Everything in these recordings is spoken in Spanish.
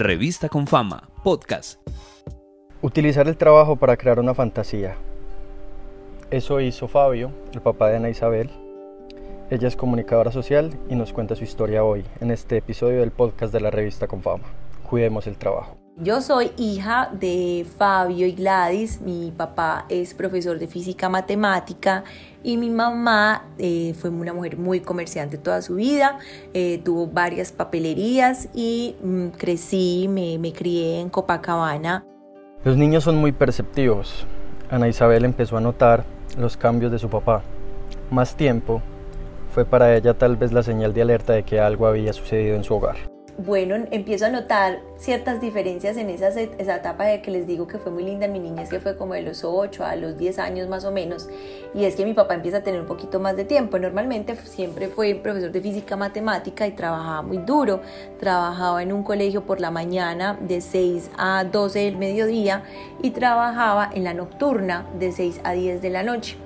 Revista con Fama, podcast. Utilizar el trabajo para crear una fantasía. Eso hizo Fabio, el papá de Ana Isabel. Ella es comunicadora social y nos cuenta su historia hoy en este episodio del podcast de la Revista con Fama. Cuidemos el trabajo. Yo soy hija de Fabio y Gladys, mi papá es profesor de física matemática y mi mamá eh, fue una mujer muy comerciante toda su vida, eh, tuvo varias papelerías y mm, crecí, me, me crié en Copacabana. Los niños son muy perceptivos. Ana Isabel empezó a notar los cambios de su papá. Más tiempo fue para ella tal vez la señal de alerta de que algo había sucedido en su hogar bueno, empiezo a notar ciertas diferencias en esa, esa etapa de que les digo que fue muy linda en mi niñez, que fue como de los 8 a los 10 años más o menos, y es que mi papá empieza a tener un poquito más de tiempo. Normalmente siempre fue profesor de física matemática y trabajaba muy duro, trabajaba en un colegio por la mañana de 6 a 12 del mediodía y trabajaba en la nocturna de 6 a 10 de la noche.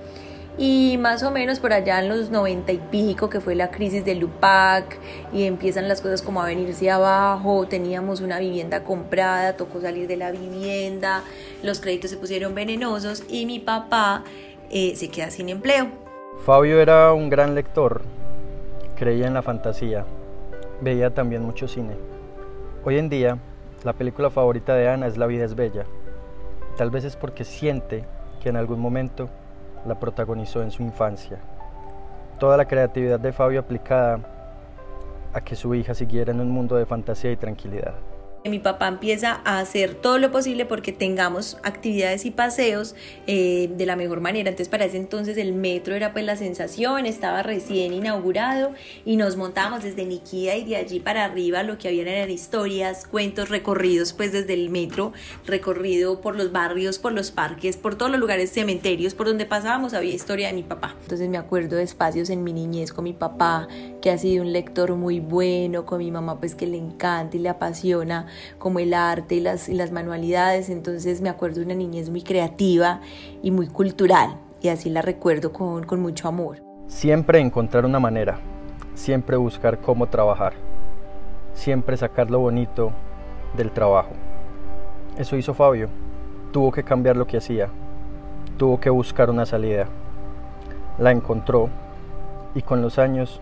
Y más o menos por allá en los noventa y pico, que fue la crisis del Lupac, y empiezan las cosas como a venirse abajo, teníamos una vivienda comprada, tocó salir de la vivienda, los créditos se pusieron venenosos y mi papá eh, se queda sin empleo. Fabio era un gran lector, creía en la fantasía, veía también mucho cine. Hoy en día, la película favorita de Ana es La vida es bella. Tal vez es porque siente que en algún momento la protagonizó en su infancia. Toda la creatividad de Fabio aplicada a que su hija siguiera en un mundo de fantasía y tranquilidad mi papá empieza a hacer todo lo posible porque tengamos actividades y paseos eh, de la mejor manera. Entonces para ese entonces el metro era pues la sensación, estaba recién inaugurado y nos montábamos desde Niquía y de allí para arriba lo que habían eran historias, cuentos, recorridos pues desde el metro, recorrido por los barrios, por los parques, por todos los lugares cementerios por donde pasábamos había historia de mi papá. Entonces me acuerdo de espacios en mi niñez con mi papá que ha sido un lector muy bueno, con mi mamá pues que le encanta y le apasiona como el arte y las, manualidades, entonces me acuerdo de una niñez muy creativa y muy cultural y así la recuerdo con mucho amor. Siempre encontrar una manera, siempre buscar cómo trabajar, siempre sacar lo bonito del trabajo. Eso hizo Fabio, tuvo que cambiar lo que hacía, tuvo que buscar una salida. La encontró y con los años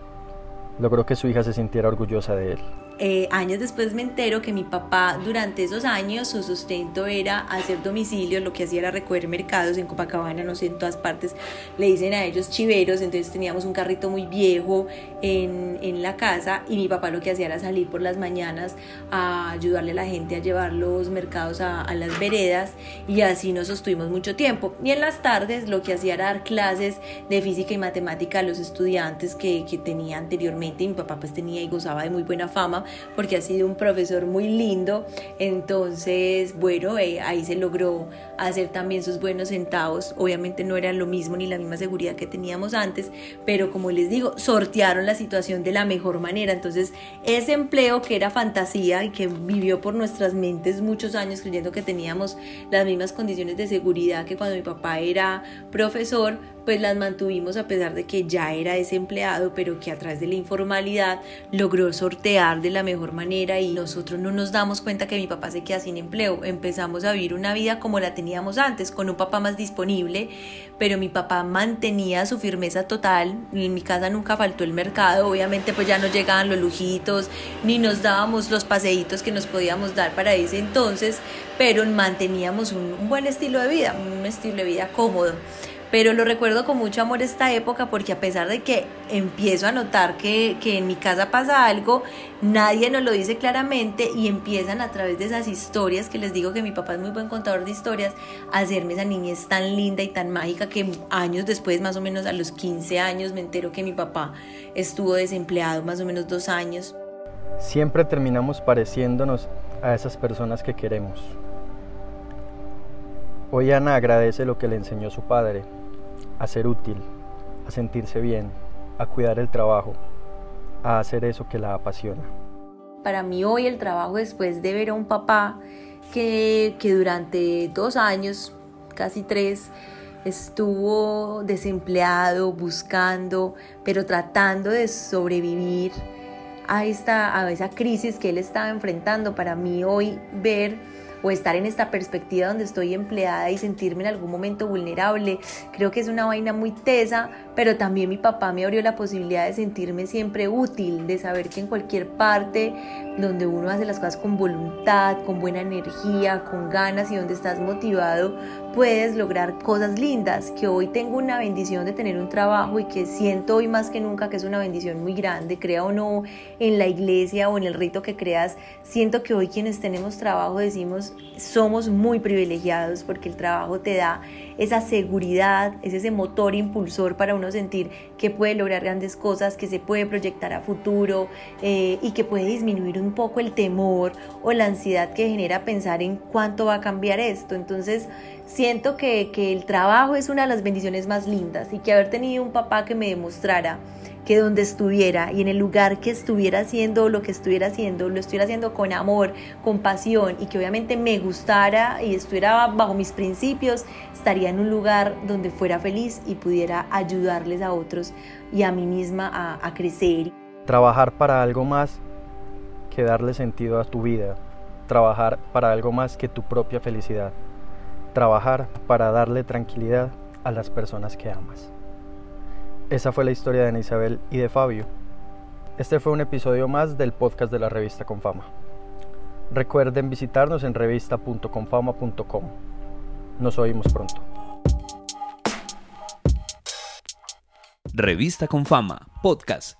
logró que su hija se sintiera orgullosa de él. Eh, años después me entero que mi papá durante esos años su sustento era hacer domicilios, lo que hacía era recoger mercados en Copacabana, no sé, en todas partes le dicen a ellos chiveros, entonces teníamos un carrito muy viejo en, en la casa y mi papá lo que hacía era salir por las mañanas a ayudarle a la gente a llevar los mercados a, a las veredas y así nos sostuvimos mucho tiempo. Y en las tardes lo que hacía era dar clases de física y matemática a los estudiantes que, que tenía anteriormente y mi papá pues tenía y gozaba de muy buena fama porque ha sido un profesor muy lindo. Entonces, bueno, eh, ahí se logró hacer también sus buenos centavos. Obviamente no era lo mismo ni la misma seguridad que teníamos antes, pero como les digo, sortearon la situación de la mejor manera. Entonces, ese empleo que era fantasía y que vivió por nuestras mentes muchos años creyendo que teníamos las mismas condiciones de seguridad que cuando mi papá era profesor, pues las mantuvimos a pesar de que ya era desempleado, pero que a través de la informalidad logró sortear de la mejor manera y nosotros no nos damos cuenta que mi papá se queda sin empleo. Empezamos a vivir una vida como la teníamos antes, con un papá más disponible, pero mi papá mantenía su firmeza total. En mi casa nunca faltó el mercado, obviamente pues ya no llegaban los lujitos, ni nos dábamos los paseitos que nos podíamos dar para ese entonces, pero manteníamos un, un buen estilo de vida, un estilo de vida cómodo pero lo recuerdo con mucho amor esta época porque a pesar de que empiezo a notar que, que, en mi casa pasa algo, nadie nos lo dice claramente y empiezan a través de esas historias, que les digo que mi papá es muy buen contador de historias, a hacerme esa niñez tan linda y tan mágica que años después, más o menos a los 15 años, me entero que mi papá estuvo desempleado más o menos dos años. Siempre terminamos pareciéndonos a esas personas que queremos. Hoy Ana agradece lo que le enseñó su padre, a ser útil, a sentirse bien, a cuidar el trabajo, a hacer eso que la apasiona. Para mí hoy el trabajo después de ver a un papá que, que durante dos años, casi tres, estuvo desempleado, buscando, pero tratando de sobrevivir, a, esta, a esa crisis que él estaba enfrentando. Para mí hoy ver o estar en esta perspectiva donde estoy empleada y sentirme en algún momento vulnerable, creo que es una vaina muy tesa, pero también mi papá me abrió la posibilidad de sentirme siempre útil, de saber que en cualquier parte donde uno hace las cosas con voluntad, con buena energía, con ganas y donde estás motivado, puedes lograr cosas lindas, que hoy tengo una bendición de tener un trabajo y que siento hoy más que nunca que es una bendición muy grande, crea o no en la iglesia o en el rito que creas, siento que hoy quienes tenemos trabajo decimos somos muy privilegiados porque el trabajo te da esa seguridad, es ese motor impulsor para uno sentir que puede lograr grandes cosas, que se puede proyectar a futuro eh, y que puede disminuir un poco el temor o la ansiedad que genera pensar en cuánto va a cambiar esto. Entonces, siento que, que el trabajo es una de las bendiciones más lindas y que haber tenido un papá que me demostrara que donde estuviera y en el lugar que estuviera haciendo lo que estuviera haciendo, lo estuviera haciendo con amor, con pasión y que obviamente me gustara y estuviera bajo mis principios, estaría en un lugar donde fuera feliz y pudiera ayudarles a otros y a mí misma a, a crecer. Trabajar para algo más que darle sentido a tu vida, trabajar para algo más que tu propia felicidad, trabajar para darle tranquilidad a las personas que amas. Esa fue la historia de Ana Isabel y de Fabio. Este fue un episodio más del podcast de la revista Confama. Recuerden visitarnos en revista.confama.com. Nos oímos pronto. Revista Confama, podcast.